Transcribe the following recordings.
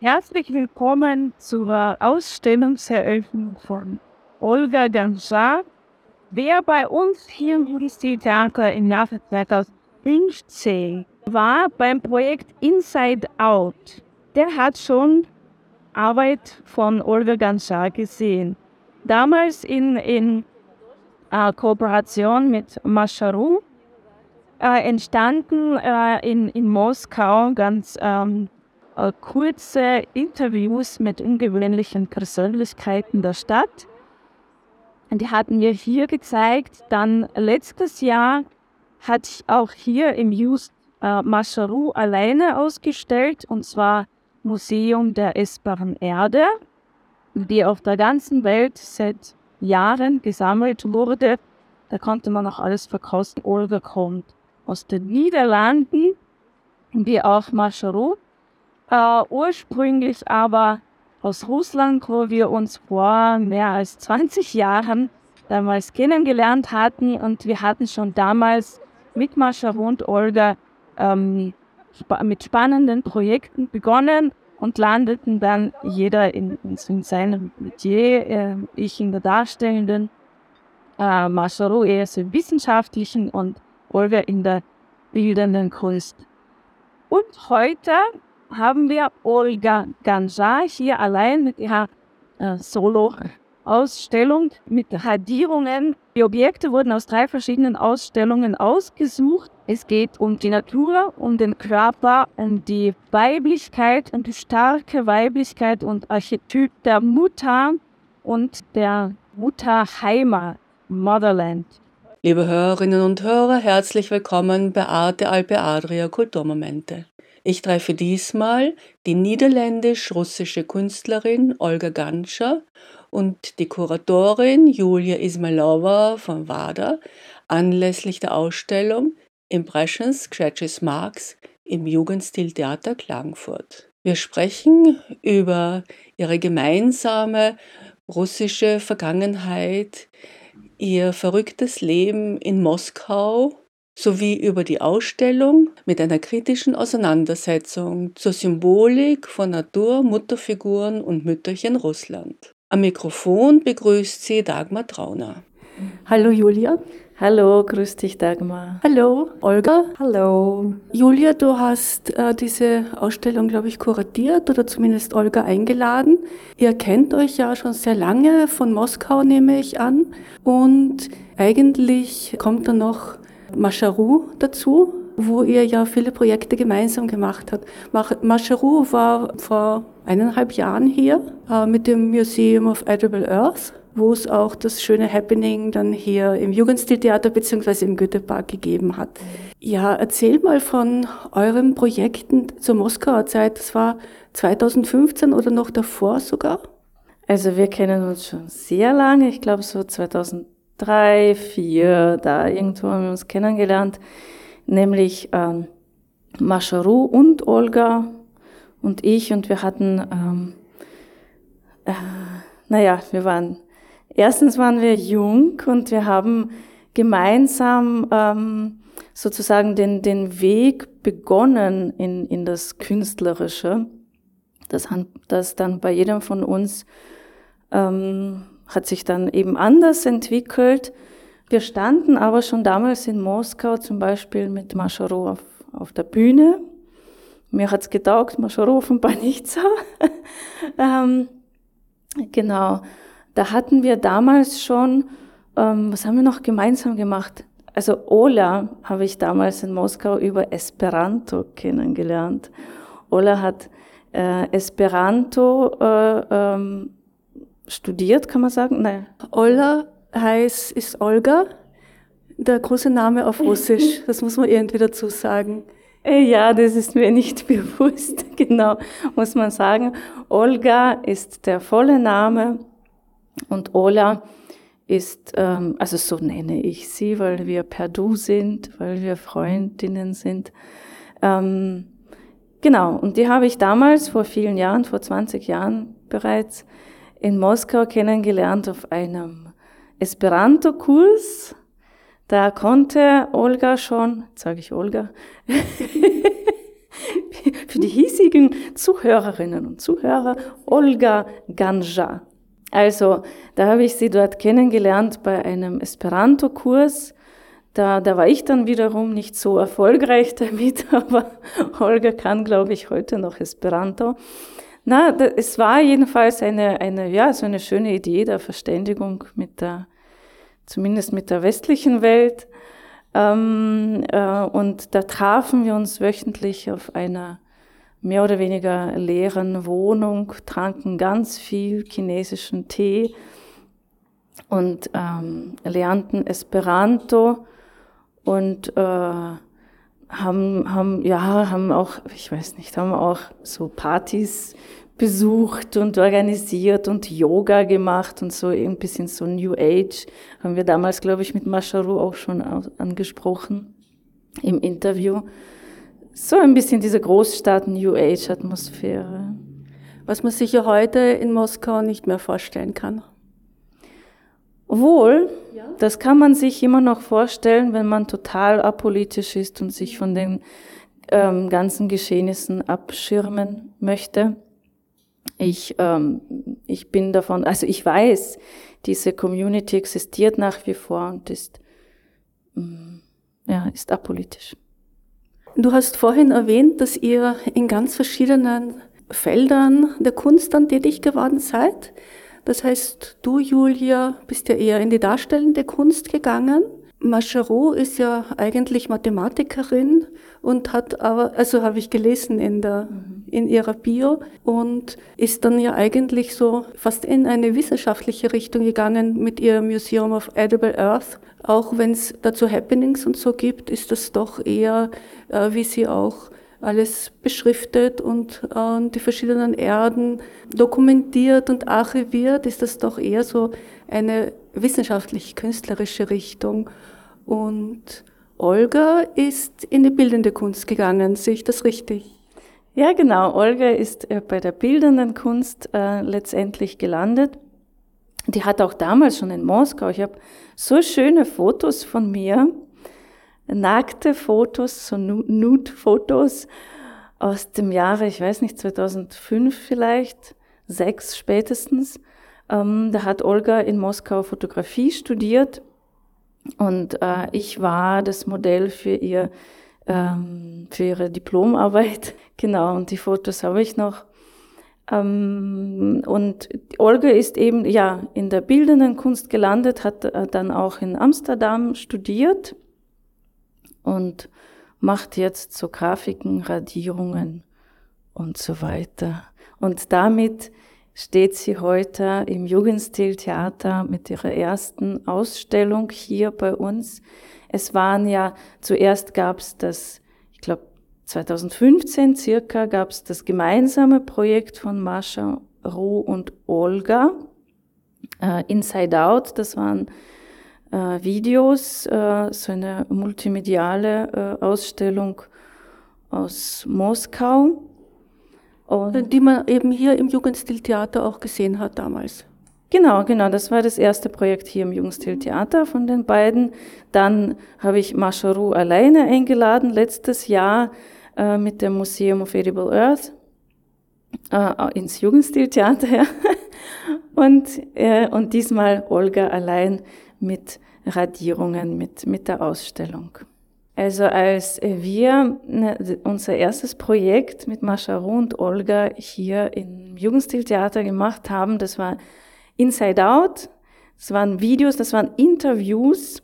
Herzlich willkommen zur Ausstellungseröffnung von Olga Ganjar. Wer bei uns hier im Theater im Jahre 2015 war beim Projekt Inside Out, der hat schon Arbeit von Olga Ganjar gesehen. Damals in, in äh, Kooperation mit Mascharu äh, entstanden äh, in, in Moskau ganz ähm, äh, kurze Interviews mit ungewöhnlichen Persönlichkeiten der Stadt. Und die hatten wir hier gezeigt. Dann letztes Jahr hatte ich auch hier im Just äh, Mascharu alleine ausgestellt, und zwar Museum der essbaren Erde, die auf der ganzen Welt seit Jahren gesammelt wurde. Da konnte man auch alles verkosten. Olga kommt aus den Niederlanden, wie auch Mascharu. Äh, ursprünglich aber aus Russland, wo wir uns vor mehr als 20 Jahren damals kennengelernt hatten und wir hatten schon damals mit Mascharu und Olga ähm, spa mit spannenden Projekten begonnen und landeten dann jeder in, in, in seinem Metier, äh, ich in der darstellenden, äh, Mascharu eher so im wissenschaftlichen und Olga in der bildenden Kunst. Und heute haben wir Olga Ganjar hier allein mit ihrer äh, Solo-Ausstellung mit Radierungen. Die Objekte wurden aus drei verschiedenen Ausstellungen ausgesucht. Es geht um die Natur, um den Körper, um die Weiblichkeit, um die starke Weiblichkeit und Archetyp der Mutter und der Mutterheimat, Motherland. Liebe Hörerinnen und Hörer, herzlich willkommen bei Arte Alpe Adria Kulturmomente. Ich treffe diesmal die niederländisch-russische Künstlerin Olga Ganscher und die Kuratorin Julia Ismailova von WADA anlässlich der Ausstellung Impressions Scratches Marks im Jugendstiltheater Klagenfurt. Wir sprechen über ihre gemeinsame russische Vergangenheit, ihr verrücktes Leben in Moskau sowie über die Ausstellung mit einer kritischen Auseinandersetzung zur Symbolik von Natur, Mutterfiguren und Mütterchen Russland. Am Mikrofon begrüßt sie Dagmar Trauner. Hallo Julia. Hallo, grüß dich Dagmar. Hallo Olga. Hallo. Julia, du hast äh, diese Ausstellung, glaube ich, kuratiert oder zumindest Olga eingeladen. Ihr kennt euch ja schon sehr lange von Moskau, nehme ich an. Und eigentlich kommt dann noch Mascharu dazu, wo ihr ja viele Projekte gemeinsam gemacht habt. Mascharu war vor eineinhalb Jahren hier äh, mit dem Museum of Edible Earth, wo es auch das schöne Happening dann hier im Jugendstiltheater bzw. im Goethepark gegeben hat. Ja, erzähl mal von euren Projekten zur Moskauer Zeit. Das war 2015 oder noch davor sogar? Also wir kennen uns schon sehr lange, ich glaube so 2000 drei, vier, da irgendwo haben wir uns kennengelernt, nämlich ähm, Mascharu und Olga und ich und wir hatten, ähm, äh, naja, wir waren, erstens waren wir jung und wir haben gemeinsam ähm, sozusagen den, den Weg begonnen in, in das Künstlerische, das, das dann bei jedem von uns ähm, hat sich dann eben anders entwickelt. Wir standen aber schon damals in Moskau zum Beispiel mit Mascharo auf, auf der Bühne. Mir hat's getaugt, Mascharo nicht so. ähm, genau, da hatten wir damals schon, ähm, was haben wir noch gemeinsam gemacht? Also Ola habe ich damals in Moskau über Esperanto kennengelernt. Ola hat äh, Esperanto äh, ähm, studiert, kann man sagen? Nein. Ola heißt, ist Olga, der große Name auf Russisch. Das muss man irgendwie dazu sagen. Äh, ja, das ist mir nicht bewusst, genau, muss man sagen. Olga ist der volle Name und Ola ist, ähm, also so nenne ich sie, weil wir per Du sind, weil wir Freundinnen sind. Ähm, genau, und die habe ich damals, vor vielen Jahren, vor 20 Jahren bereits, in Moskau kennengelernt auf einem Esperanto-Kurs. Da konnte Olga schon, sage ich Olga, für die hiesigen Zuhörerinnen und Zuhörer, Olga Ganja. Also, da habe ich sie dort kennengelernt bei einem Esperanto-Kurs. Da, da war ich dann wiederum nicht so erfolgreich damit, aber Olga kann, glaube ich, heute noch Esperanto. Na, da, es war jedenfalls eine, eine, ja, so eine schöne Idee der Verständigung mit der, zumindest mit der westlichen Welt. Ähm, äh, und da trafen wir uns wöchentlich auf einer mehr oder weniger leeren Wohnung, tranken ganz viel chinesischen Tee und ähm, lernten Esperanto und äh, haben, haben, ja, haben auch, ich weiß nicht, haben auch so Partys besucht und organisiert und Yoga gemacht und so ein bisschen so New Age. Haben wir damals, glaube ich, mit Masharu auch schon angesprochen im Interview. So ein bisschen diese Großstadt New Age Atmosphäre. Was man sich ja heute in Moskau nicht mehr vorstellen kann. Wohl, ja. das kann man sich immer noch vorstellen, wenn man total apolitisch ist und sich von den ähm, ganzen Geschehnissen abschirmen möchte. Ich, ähm, ich bin davon, also ich weiß, diese Community existiert nach wie vor und ist, mm, ja, ist apolitisch. Du hast vorhin erwähnt, dass ihr in ganz verschiedenen Feldern der Kunst dann tätig geworden seid. Das heißt, du, Julia, bist ja eher in die darstellende Kunst gegangen. Machereau ist ja eigentlich Mathematikerin und hat aber, also habe ich gelesen in der, in ihrer Bio und ist dann ja eigentlich so fast in eine wissenschaftliche Richtung gegangen mit ihrem Museum of Edible Earth. Auch wenn es dazu Happenings und so gibt, ist das doch eher, äh, wie sie auch alles beschriftet und äh, die verschiedenen Erden dokumentiert und archiviert, ist das doch eher so eine wissenschaftlich-künstlerische Richtung. Und Olga ist in die bildende Kunst gegangen, sehe ich das richtig? Ja, genau. Olga ist äh, bei der bildenden Kunst äh, letztendlich gelandet. Die hat auch damals schon in Moskau. Ich habe so schöne Fotos von mir, nackte Fotos, so Nude-Fotos aus dem Jahre, ich weiß nicht, 2005 vielleicht, sechs spätestens. Ähm, da hat Olga in Moskau Fotografie studiert und äh, ich war das Modell für ihr ähm, für ihre Diplomarbeit. Genau, und die Fotos habe ich noch. Ähm, und Olga ist eben ja in der bildenden Kunst gelandet, hat äh, dann auch in Amsterdam studiert und macht jetzt so Grafiken, Radierungen und so weiter. Und damit steht sie heute im Jugendstiltheater mit ihrer ersten Ausstellung hier bei uns. Es waren ja, zuerst gab es das, ich glaube 2015 circa, gab es das gemeinsame Projekt von Mascha Ruh und Olga, äh, Inside Out, das waren Videos, äh, so eine multimediale äh, Ausstellung aus Moskau. Und die man eben hier im Jugendstiltheater auch gesehen hat damals. Genau, genau. Das war das erste Projekt hier im Jugendstiltheater von den beiden. Dann habe ich Masharu alleine eingeladen, letztes Jahr äh, mit dem Museum of Edible Earth äh, ins Jugendstiltheater. Ja. und, äh, und diesmal Olga allein mit Radierungen, mit, mit der Ausstellung. Also als wir ne, unser erstes Projekt mit Mascharu und Olga hier im Jugendstiltheater gemacht haben, das war Inside Out, das waren Videos, das waren Interviews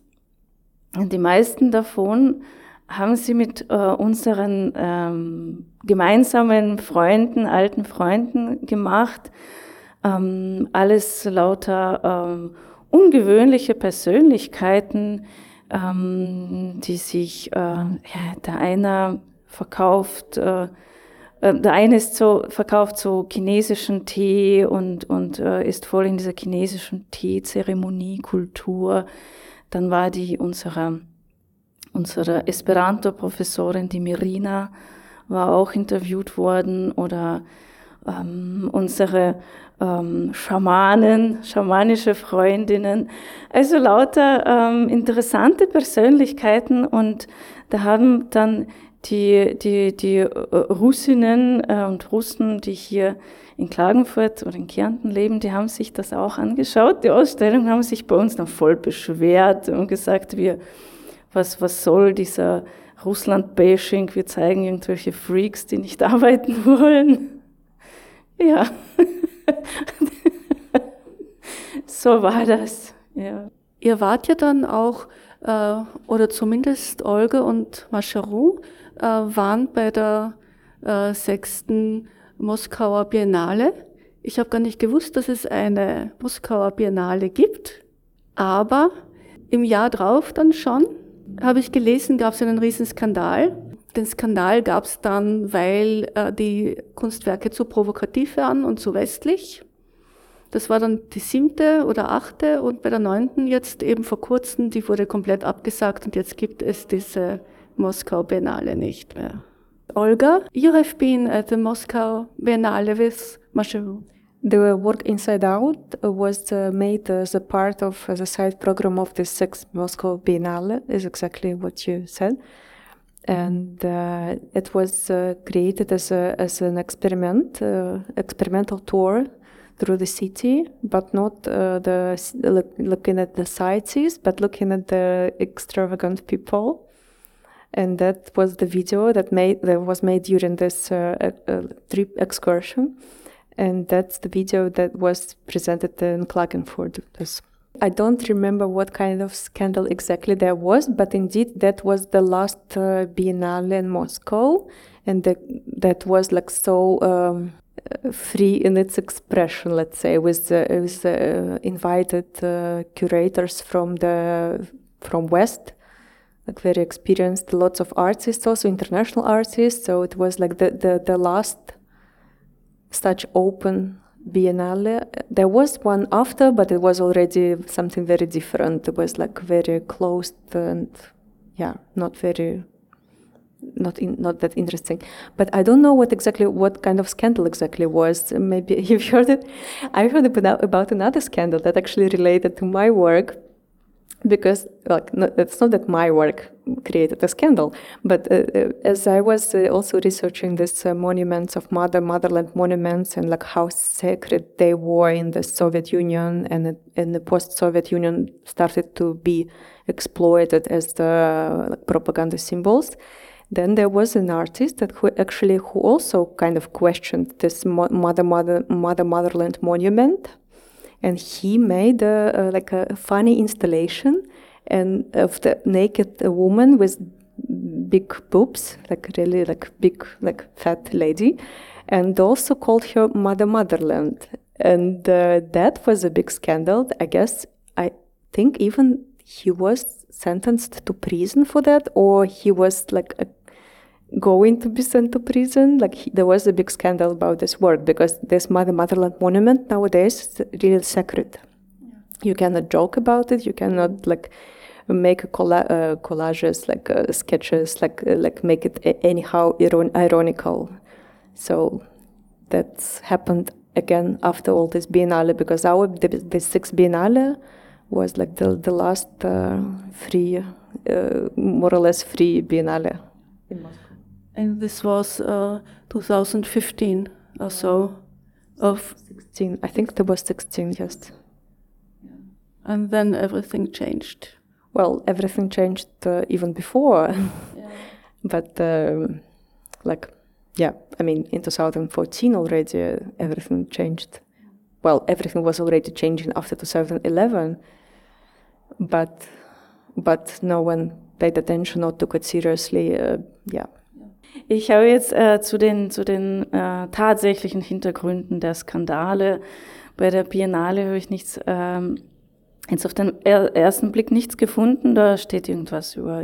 und die meisten davon haben sie mit äh, unseren ähm, gemeinsamen Freunden, alten Freunden gemacht. Ähm, alles lauter ähm, ungewöhnliche Persönlichkeiten, ähm, die sich, äh, ja, der eine verkauft, äh, äh, der eine ist so, verkauft so chinesischen Tee und, und äh, ist voll in dieser chinesischen Teezeremoniekultur. Dann war die unsere, unsere Esperanto-Professorin, die Mirina, war auch interviewt worden oder ähm, unsere ähm, Schamanen, schamanische Freundinnen, also lauter ähm, interessante Persönlichkeiten und da haben dann die, die, die äh, Russinnen äh, und Russen, die hier in Klagenfurt oder in Kärnten leben, die haben sich das auch angeschaut, die Ausstellung, haben sich bei uns dann voll beschwert und gesagt, wir, was, was soll dieser Russland-Bashing, wir zeigen irgendwelche Freaks, die nicht arbeiten wollen. Ja, so war das. Ja. Ihr wart ja dann auch, äh, oder zumindest Olga und Mascharu, äh, waren bei der äh, sechsten Moskauer Biennale. Ich habe gar nicht gewusst, dass es eine Moskauer Biennale gibt, aber im Jahr drauf dann schon, habe ich gelesen, gab es einen riesen Skandal. Den Skandal gab es dann, weil äh, die Kunstwerke zu provokativ waren und zu westlich. Das war dann die siebte oder achte und bei der neunten jetzt eben vor kurzem, die wurde komplett abgesagt und jetzt gibt es diese Moscow Biennale nicht mehr. Olga, you have been at the Moscow Biennale with Masharu. The work Inside Out was uh, made as a part of the side program of the sixth Moscow Biennale, is exactly what you said. And uh, it was uh, created as, a, as an experiment, uh, experimental tour through the city, but not uh, the look, looking at the sightsees, but looking at the extravagant people and that was the video that made that was made during this uh, trip excursion, and that's the video that was presented in Klagenfurt. I don't remember what kind of scandal exactly there was, but indeed that was the last uh, Biennale in Moscow, and the, that was like so um, free in its expression. Let's say with uh, with uh, invited uh, curators from the from West like very experienced, lots of artists, also international artists. So it was like the, the, the last such open biennale. There was one after, but it was already something very different. It was like very closed and yeah, not very not in, not that interesting. But I don't know what exactly what kind of scandal exactly was. Maybe you've heard it. I heard about, about another scandal that actually related to my work because like no, it's not that my work created a scandal but uh, uh, as i was uh, also researching these uh, monuments of mother motherland monuments and like how sacred they were in the soviet union and in the post-soviet union started to be exploited as the like, propaganda symbols then there was an artist that who actually who also kind of questioned this mother mother mother motherland monument and he made a, a, like a funny installation and of the naked woman with big boobs, like really like big like fat lady, and also called her Mother Motherland. And uh, that was a big scandal. I guess I think even he was sentenced to prison for that, or he was like a going to be sent to prison. Like he, there was a big scandal about this work because this Mother Motherland monument nowadays is really sacred. Yeah. You cannot joke about it. You cannot like make colla- uh, collages, like uh, sketches, like uh, like make it anyhow iron- ironical. So that's happened again after all this biennale because our the, the sixth biennale was like the the last uh, free, uh, more or less free biennale in Moscow. And this was uh, 2015 or so. Of 16, I think there was 16, yes. And then everything changed. Well, everything changed uh, even before, yeah. but um, like, yeah, I mean, in 2014 already uh, everything changed. Well, everything was already changing after 2011, but but no one paid attention or took it seriously. Uh, yeah. Ich habe jetzt äh, zu den, zu den äh, tatsächlichen Hintergründen der Skandale. Bei der Biennale habe ich nichts ähm, jetzt auf den ersten Blick nichts gefunden, da steht irgendwas über,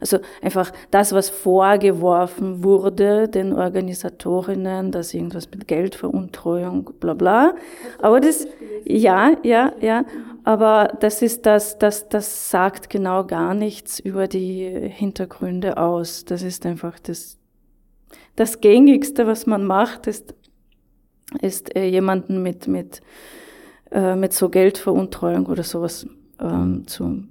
also einfach das, was vorgeworfen wurde den Organisatorinnen, dass irgendwas mit Geldveruntreuung, bla bla. Aber das, ja, ja, ja, aber das ist das, das, das sagt genau gar nichts über die Hintergründe aus. Das ist einfach das, das Gängigste, was man macht, ist, ist äh, jemanden mit, mit, äh, mit so Geldveruntreuung oder sowas ähm, zu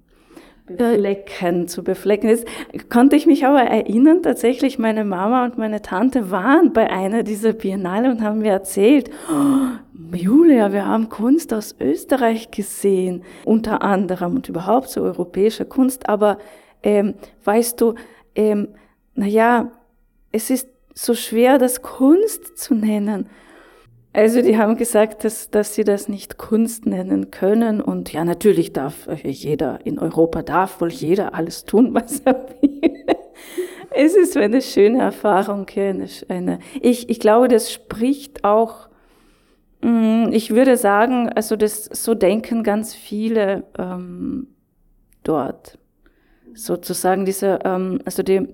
beflecken, zu beflecken. Jetzt konnte ich mich aber erinnern, tatsächlich meine Mama und meine Tante waren bei einer dieser Biennale und haben mir erzählt, oh, Julia, wir haben Kunst aus Österreich gesehen, unter anderem und überhaupt so europäische Kunst, aber ähm, weißt du, ähm, naja, es ist so schwer, das Kunst zu nennen. Also die haben gesagt, dass, dass sie das nicht Kunst nennen können. Und ja, natürlich darf jeder, in Europa darf wohl jeder alles tun, was er will. Es ist eine schöne Erfahrung. Eine, ich, ich glaube, das spricht auch, mm, ich würde sagen, also das, so denken ganz viele ähm, dort. Sozusagen diese, ähm, also die,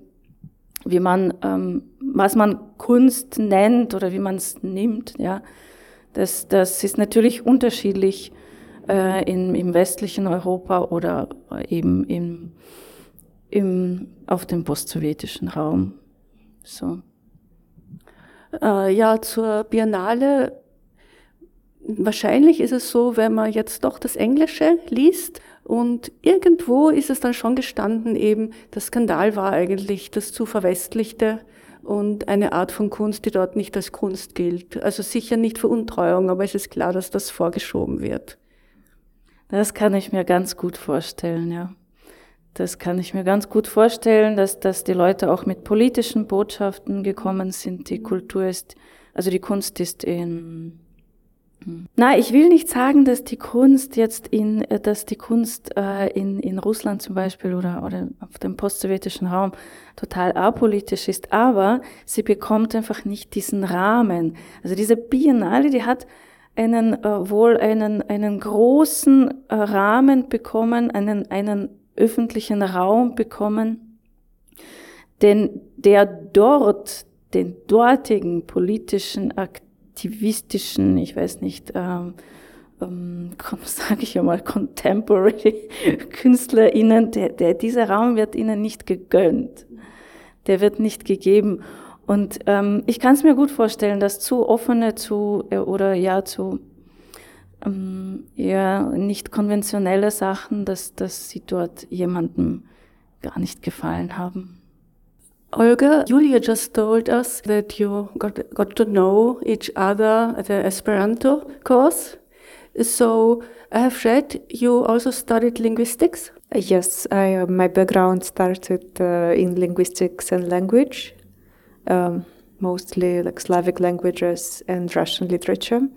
wie man, ähm, was man Kunst nennt oder wie man es nimmt, ja, das, das ist natürlich unterschiedlich äh, in, im westlichen Europa oder eben im, im, auf dem postsowjetischen Raum. So. Äh, ja, zur Biennale. Wahrscheinlich ist es so, wenn man jetzt doch das Englische liest, und irgendwo ist es dann schon gestanden, eben, der Skandal war eigentlich das zu verwestlichte und eine Art von Kunst, die dort nicht als Kunst gilt. Also sicher nicht Veruntreuung, aber es ist klar, dass das vorgeschoben wird. Das kann ich mir ganz gut vorstellen, ja. Das kann ich mir ganz gut vorstellen, dass, dass die Leute auch mit politischen Botschaften gekommen sind. Die Kultur ist, also die Kunst ist in na, ich will nicht sagen, dass die Kunst jetzt in, äh, dass die Kunst äh, in, in Russland zum Beispiel oder, oder auf dem postsowjetischen Raum total apolitisch ist, aber sie bekommt einfach nicht diesen Rahmen. Also diese Biennale, die hat einen äh, wohl einen, einen großen äh, Rahmen bekommen, einen, einen öffentlichen Raum bekommen, denn der dort den dortigen politischen Aktivitäten aktivistischen, ich weiß nicht, ähm, ähm, sage ich einmal, contemporary KünstlerInnen, der, der, dieser Raum wird ihnen nicht gegönnt. Der wird nicht gegeben. Und ähm, ich kann es mir gut vorstellen, dass zu offene, zu äh, oder ja zu ähm, ja nicht konventionelle Sachen, dass, dass sie dort jemandem gar nicht gefallen haben. Olga, Julia just told us that you got, got to know each other at the Esperanto course. So I have read you also studied linguistics. Yes, I, uh, my background started uh, in linguistics and language, um, mostly like Slavic languages and Russian literature.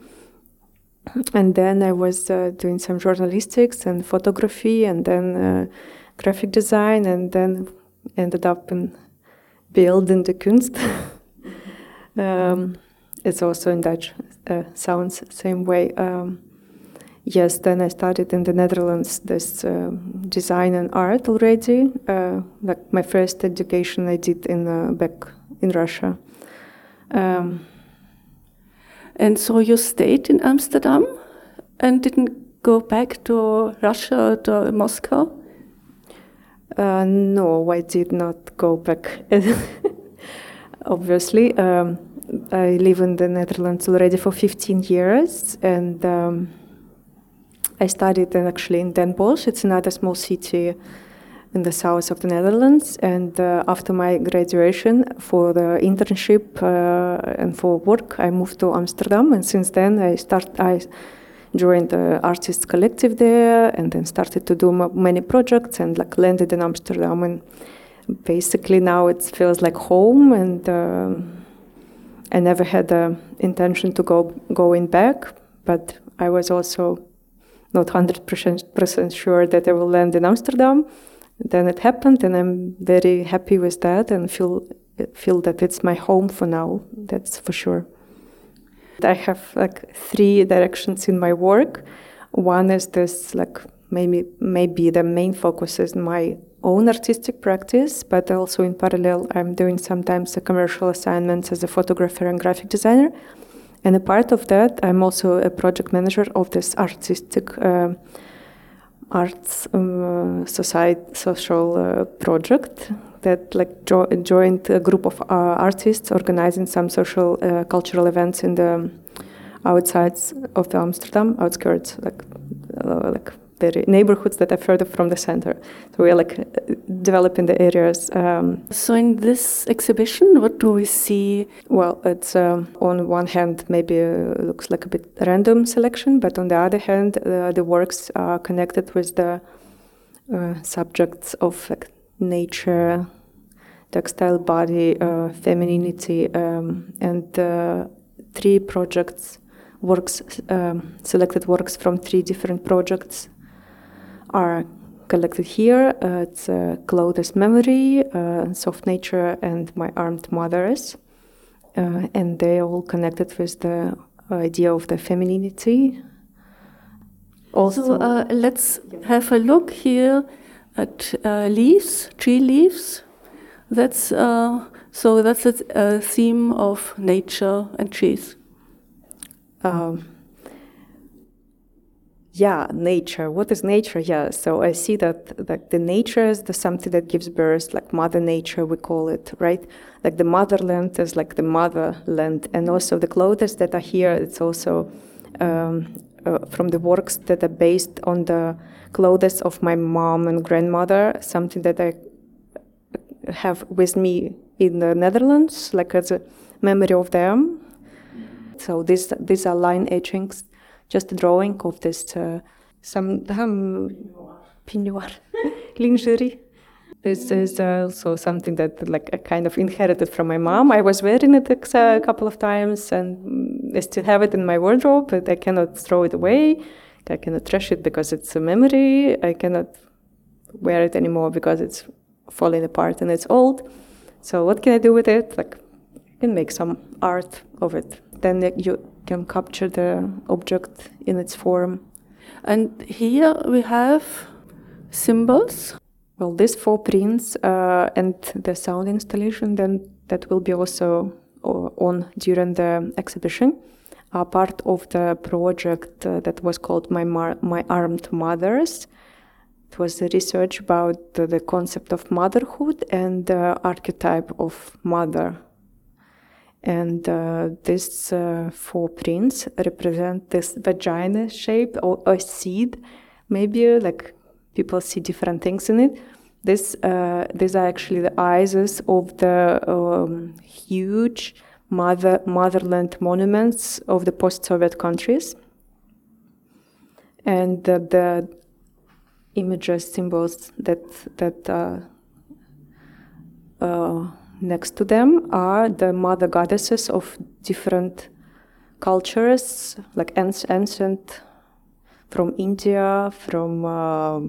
And then I was uh, doing some journalistics and photography, and then uh, graphic design, and then ended up in beeldende Kunst. um, it's also in Dutch, uh, sounds same way. Um, yes, then I studied in the Netherlands this uh, design and art already. Uh, like my first education I did in uh, back in Russia. Um, and so you stayed in Amsterdam and didn't go back to Russia or to Moscow? Uh, no, I did not go back. Obviously, um, I live in the Netherlands already for 15 years, and um, I studied actually in Den Bosch. It's another small city in the south of the Netherlands. And uh, after my graduation, for the internship uh, and for work, I moved to Amsterdam. And since then, I start I joined the artists collective there and then started to do many projects and like landed in Amsterdam. And basically now it feels like home and uh, I never had the intention to go going back but I was also not 100% sure that I will land in Amsterdam. Then it happened and I'm very happy with that and feel feel that it's my home for now that's for sure I have like three directions in my work. One is this like maybe maybe the main focus is my own artistic practice, but also in parallel, I'm doing sometimes a commercial assignments as a photographer and graphic designer. And a part of that, I'm also a project manager of this artistic uh, arts um, society social uh, project that like jo- joined a group of uh, artists organizing some social uh, cultural events in the outsides of the Amsterdam outskirts, like uh, like the neighborhoods that are further from the center. So we're like developing the areas. Um, so in this exhibition, what do we see? Well, it's um, on one hand maybe uh, looks like a bit random selection, but on the other hand, uh, the works are connected with the uh, subjects of like, nature, textile body, uh, femininity, um, and uh, three projects works um, selected works from three different projects are collected here. Uh, it's uh, Clothes Memory, uh, Soft Nature, and My Armed Mothers. Uh, and they all connected with the idea of the femininity. Also, so, uh, let's have a look here at uh, leaves, tree leaves. That's so. That's a, theme of nature and trees. Um, yeah nature what is nature yeah so i see that like the nature is the something that gives birth like mother nature we call it right like the motherland is like the motherland and also the clothes that are here it's also um, uh, from the works that are based on the clothes of my mom and grandmother something that i have with me in the netherlands like as a memory of them so these these are line etchings just a drawing of this uh, some um, peignoir lingerie. This is also something that like I kind of inherited from my mom. I was wearing it a couple of times, and I still have it in my wardrobe, but I cannot throw it away. I cannot trash it because it's a memory. I cannot wear it anymore because it's falling apart and it's old. So what can I do with it? Like, I can make some art of it. Then you can capture the object in its form. And here we have symbols. Well, these four prints uh, and the sound installation, then that will be also uh, on during the exhibition, are part of the project uh, that was called My, Mar- My Armed Mothers. It was a research about the concept of motherhood and the archetype of mother and uh, these uh, four prints represent this vagina shape or a seed. Maybe like people see different things in it. This, uh, these are actually the eyes of the um, huge mother, motherland monuments of the post-Soviet countries. And the, the images, symbols that, that uh, uh, Next to them are the mother goddesses of different cultures, like ancient from India, from uh,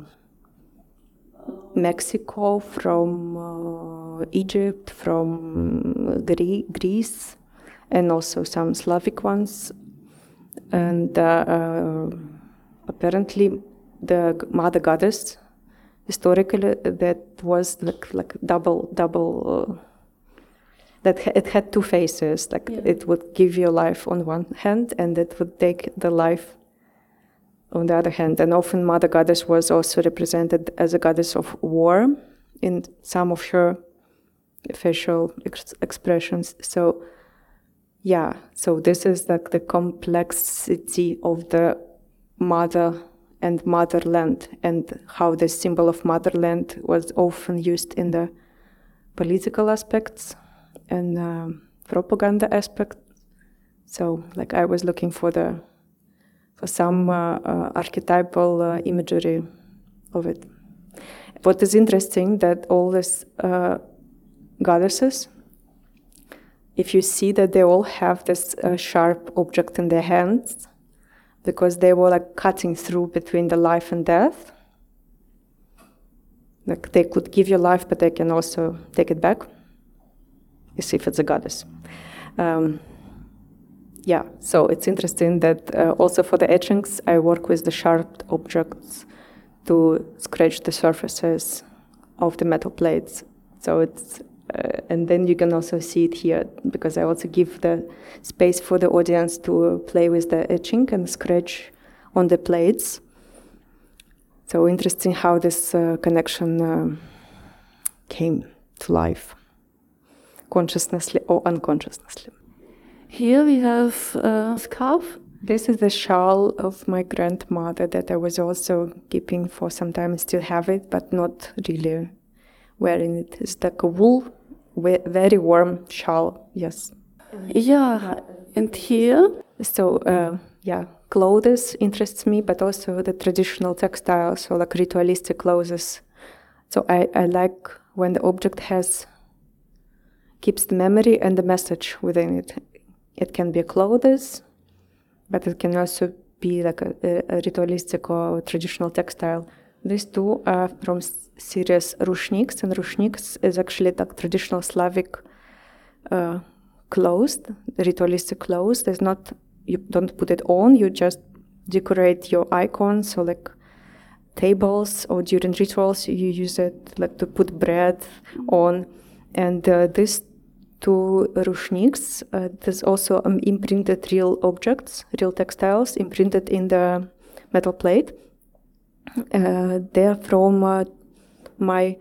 Mexico, from uh, Egypt, from Gre- Greece, and also some Slavic ones. And uh, uh apparently, the mother goddess historically that was like like double double uh, that it had two faces. Like yeah. it would give you life on one hand, and it would take the life on the other hand. And often, Mother Goddess was also represented as a goddess of war in some of her facial ex- expressions. So, yeah, so this is like the complexity of the mother and motherland, and how the symbol of motherland was often used in the political aspects and um, propaganda aspect. So, like I was looking for the for some uh, uh, archetypal uh, imagery of it. What is interesting that all this uh, goddesses, if you see that they all have this uh, sharp object in their hands, because they were like cutting through between the life and death. Like they could give you life, but they can also take it back as if it's a goddess. Um, yeah, so it's interesting that uh, also for the etchings, I work with the sharp objects to scratch the surfaces of the metal plates. So it's uh, and then you can also see it here because I also give the space for the audience to play with the etching and scratch on the plates. So interesting how this uh, connection uh, came to life, consciously or unconsciously. Here we have a scarf. This is the shawl of my grandmother that I was also keeping for some time. Still have it, but not really wearing it. It's like a wool, very warm shawl. Yes. Yeah, and here. So uh, yeah, clothes interests me, but also the traditional textiles, so like ritualistic clothes. So I, I like when the object has keeps the memory and the message within it. It can be clothes, but it can also be like a, a ritualistic or traditional textile. These two are from series rushniks, and rushniks is actually like traditional Slavic uh, clothes, ritualistic clothes. There's not you don't put it on, you just decorate your icons, so like tables or during rituals you use it like to put bread on. And uh, these two rushniks, uh, there's also um, imprinted real objects, real textiles imprinted in the metal plate. Uh, they're from uh, my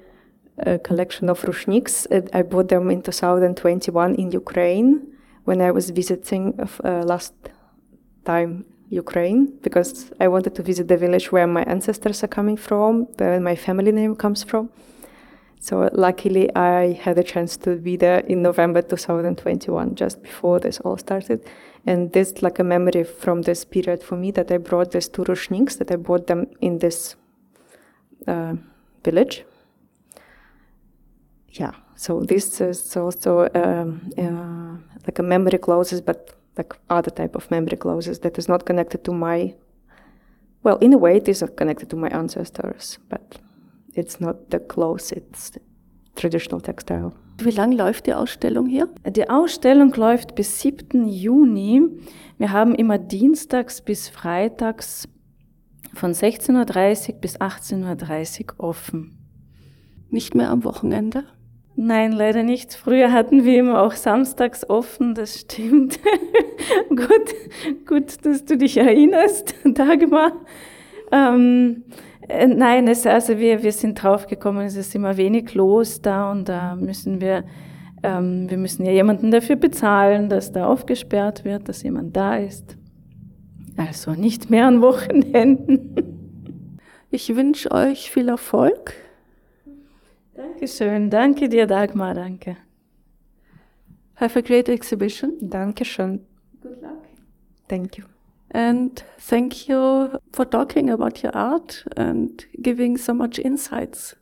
uh, collection of rushniks. I bought them in 2021 in Ukraine when I was visiting last time Ukraine because I wanted to visit the village where my ancestors are coming from, where my family name comes from. So luckily, I had a chance to be there in November 2021, just before this all started. And this like a memory from this period for me that I brought these two rushniks, that I bought them in this uh, village. Yeah, so this is also um, uh, like a memory closes, but like other type of memory closes that is not connected to my well in a way it is connected to my ancestors but it's not the clothes it's traditional textile wie lang läuft die Ausstellung hier? Die Ausstellung läuft bis 7. Juni. Wir haben immer dienstags bis freitags von 16.30 Uhr bis 18.30 Uhr offen. Nicht mehr am Wochenende? Nein, leider nicht. Früher hatten wir immer auch samstags offen, das stimmt. gut, gut, dass du dich erinnerst, Dagmar. Ähm, äh, nein, es, also wir, wir sind draufgekommen, es ist immer wenig los da und da müssen wir, ähm, wir müssen ja jemanden dafür bezahlen, dass da aufgesperrt wird, dass jemand da ist. Also nicht mehr an Wochenenden. Ich wünsche euch viel Erfolg Dankeschön. Danke dir, Dagmar. Danke. Have a great exhibition. Dankeschön. Good luck. Thank you. And thank you for talking about your art and giving so much insights.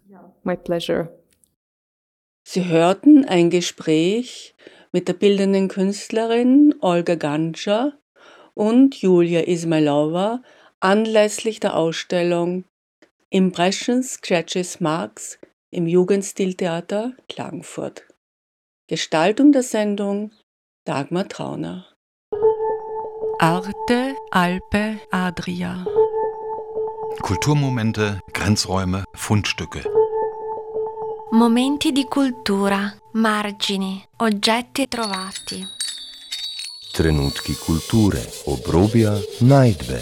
My pleasure. Sie hörten ein Gespräch mit der bildenden Künstlerin Olga Ganscher und Julia Ismailova anlässlich der Ausstellung Impressions, Scratches, Marks im Jugendstiltheater Klagenfurt. Gestaltung der Sendung Dagmar Trauner. Arte, Alpe, Adria. Kulturmomente, Grenzräume, Fundstücke. Momenti di cultura, margini, oggetti trovati. Trenutki kulture, obrobja, najdbe.